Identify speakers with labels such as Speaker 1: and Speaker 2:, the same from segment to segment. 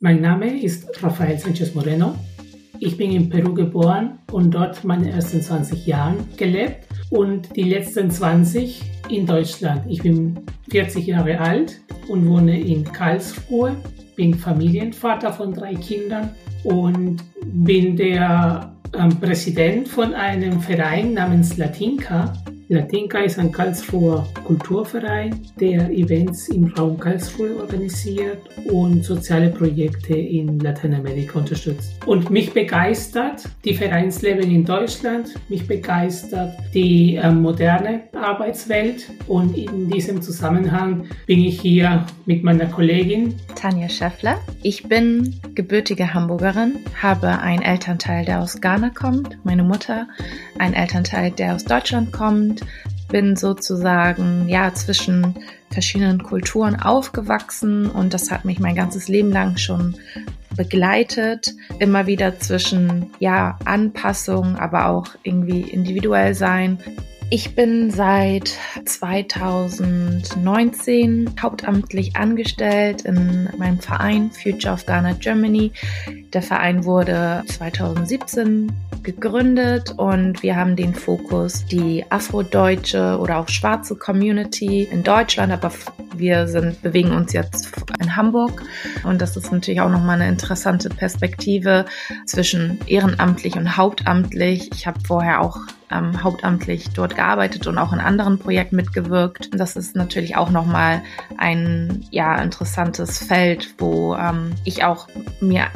Speaker 1: Mein Name ist Rafael Sanchez Moreno. Ich bin in Peru geboren und dort meine ersten 20 Jahre gelebt und die letzten 20 in Deutschland. Ich bin 40 Jahre alt und wohne in Karlsruhe, bin Familienvater von drei Kindern und bin der ähm, Präsident von einem Verein namens Latinka. Latinka ist ein Karlsruher Kulturverein, der Events im Raum Karlsruhe organisiert und soziale Projekte in Lateinamerika unterstützt. Und mich begeistert die Vereinsleben in Deutschland, mich begeistert die äh, moderne Arbeitswelt und in diesem Zusammenhang bin ich hier mit meiner Kollegin
Speaker 2: Tanja Schäffler. Ich bin gebürtige Hamburgerin, habe einen Elternteil, der aus Ghana kommt, meine Mutter, einen Elternteil, der aus Deutschland kommt, bin sozusagen ja zwischen verschiedenen Kulturen aufgewachsen und das hat mich mein ganzes Leben lang schon begleitet, immer wieder zwischen ja Anpassung, aber auch irgendwie individuell sein. Ich bin seit 2019 hauptamtlich angestellt in meinem Verein Future of Ghana Germany. Der Verein wurde 2017 gegründet und wir haben den Fokus, die afrodeutsche oder auch schwarze Community in Deutschland, aber wir sind, bewegen uns jetzt in Hamburg und das ist natürlich auch nochmal eine interessante Perspektive zwischen ehrenamtlich und hauptamtlich. Ich habe vorher auch ähm, hauptamtlich dort gearbeitet und auch in anderen Projekten mitgewirkt. Das ist natürlich auch nochmal ein ja interessantes Feld, wo ähm, ich auch mir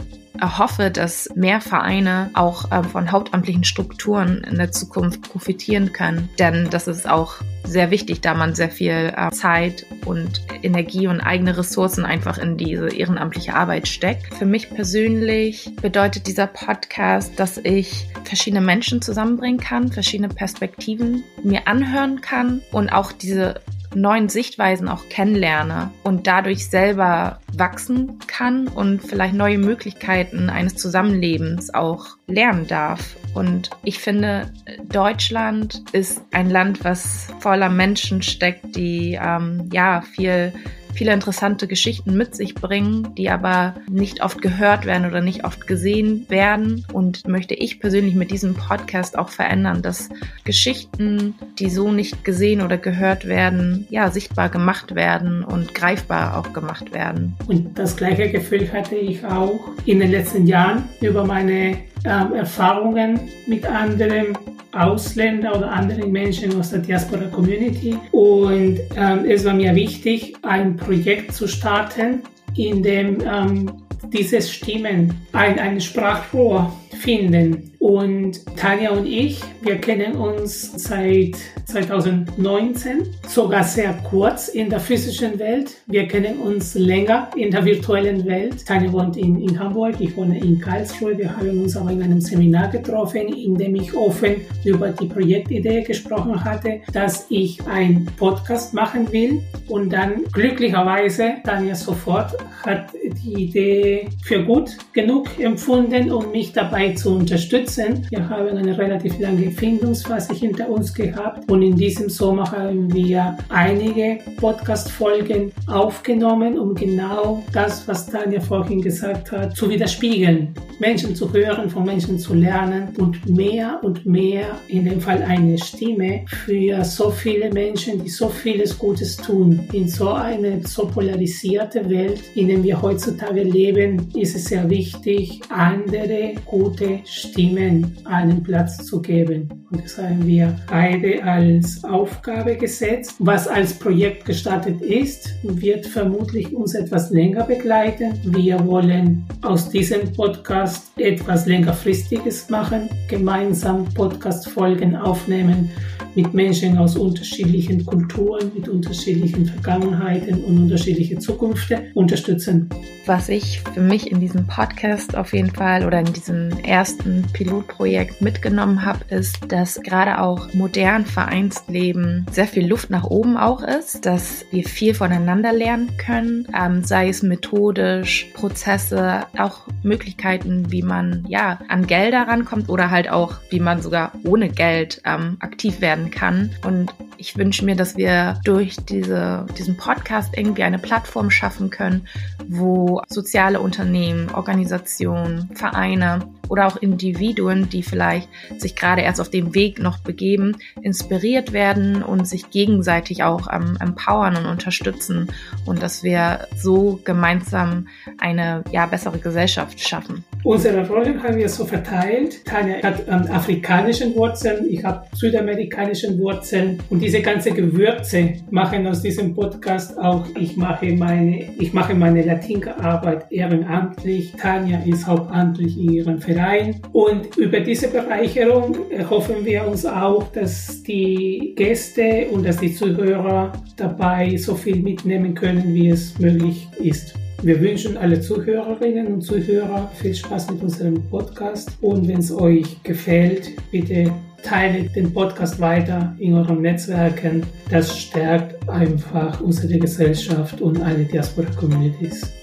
Speaker 2: erhoffe, dass mehr Vereine auch ähm, von hauptamtlichen Strukturen in der Zukunft profitieren können. Denn das ist auch sehr wichtig, da man sehr viel äh, Zeit und Energie und eigene Ressourcen einfach in diese ehrenamtliche Arbeit steckt. Für mich persönlich bedeutet dieser Podcast, dass ich verschiedene Menschen zusammenbringen kann, verschiedene Perspektiven mir anhören kann und auch diese neuen Sichtweisen auch kennenlerne und dadurch selber wachsen kann und vielleicht neue Möglichkeiten eines Zusammenlebens auch lernen darf. Und ich finde, Deutschland ist ein Land, was voller Menschen steckt, die ähm, ja viel viele interessante Geschichten mit sich bringen, die aber nicht oft gehört werden oder nicht oft gesehen werden. Und möchte ich persönlich mit diesem Podcast auch verändern, dass Geschichten, die so nicht gesehen oder gehört werden, ja, sichtbar gemacht werden und greifbar auch gemacht werden.
Speaker 1: Und das gleiche Gefühl hatte ich auch in den letzten Jahren über meine ähm, Erfahrungen mit anderen Ausländer oder anderen Menschen aus der Diaspora Community. Und ähm, es war mir wichtig, ein Projekt zu starten, in dem ähm, diese Stimmen ein, ein Sprachrohr finden. Und Tanja und ich, wir kennen uns seit 2019, sogar sehr kurz in der physischen Welt. Wir kennen uns länger in der virtuellen Welt. Tanja wohnt in, in Hamburg, ich wohne in Karlsruhe. Wir haben uns aber in einem Seminar getroffen, in dem ich offen über die Projektidee gesprochen hatte, dass ich einen Podcast machen will. Und dann glücklicherweise Tanja sofort hat die Idee für gut genug empfunden, um mich dabei zu unterstützen. Wir haben eine relativ lange Findungsphase hinter uns gehabt und in diesem Sommer haben wir einige Podcast-Folgen aufgenommen, um genau das, was Tanja vorhin gesagt hat, zu widerspiegeln. Menschen zu hören, von Menschen zu lernen und mehr und mehr, in dem Fall eine Stimme für so viele Menschen, die so vieles Gutes tun. In so eine so polarisierte Welt, in der wir heutzutage leben, ist es sehr wichtig, andere gute Stimmen einen Platz zu geben. Und das haben wir beide als Aufgabe gesetzt. Was als Projekt gestartet ist, wird vermutlich uns etwas länger begleiten. Wir wollen aus diesem Podcast etwas längerfristiges machen, gemeinsam Podcast-Folgen aufnehmen mit Menschen aus unterschiedlichen Kulturen, mit unterschiedlichen Vergangenheiten und unterschiedlichen Zukunften unterstützen.
Speaker 2: Was ich für mich in diesem Podcast auf jeden Fall oder in diesem ersten Pilotprojekt mitgenommen habe, ist, dass gerade auch modern Vereinsleben sehr viel Luft nach oben auch ist, dass wir viel voneinander lernen können, ähm, sei es methodisch, Prozesse, auch Möglichkeiten, wie man ja an Gelder rankommt oder halt auch, wie man sogar ohne Geld ähm, aktiv werden werden kann. Und ich wünsche mir, dass wir durch diese, diesen Podcast irgendwie eine Plattform schaffen können, wo soziale Unternehmen, Organisationen, Vereine oder auch Individuen, die vielleicht sich gerade erst auf dem Weg noch begeben, inspiriert werden und sich gegenseitig auch ähm, empowern und unterstützen und dass wir so gemeinsam eine ja, bessere Gesellschaft schaffen.
Speaker 1: Unsere Rollen haben wir so verteilt. Tanja hat ähm, afrikanischen Wurzeln, ich habe südamerikanischen Wurzeln und diese ganze Gewürze machen aus diesem Podcast auch, ich mache meine, ich mache meine Latinkerarbeit ehrenamtlich. Tanja ist hauptamtlich in ihrem Verein und über diese Bereicherung hoffen wir uns auch, dass die Gäste und dass die Zuhörer dabei so viel mitnehmen können, wie es möglich ist. Wir wünschen alle Zuhörerinnen und Zuhörer viel Spaß mit unserem Podcast und wenn es euch gefällt, bitte teilt den Podcast weiter in euren Netzwerken. Das stärkt einfach unsere Gesellschaft und alle Diaspora-Communities.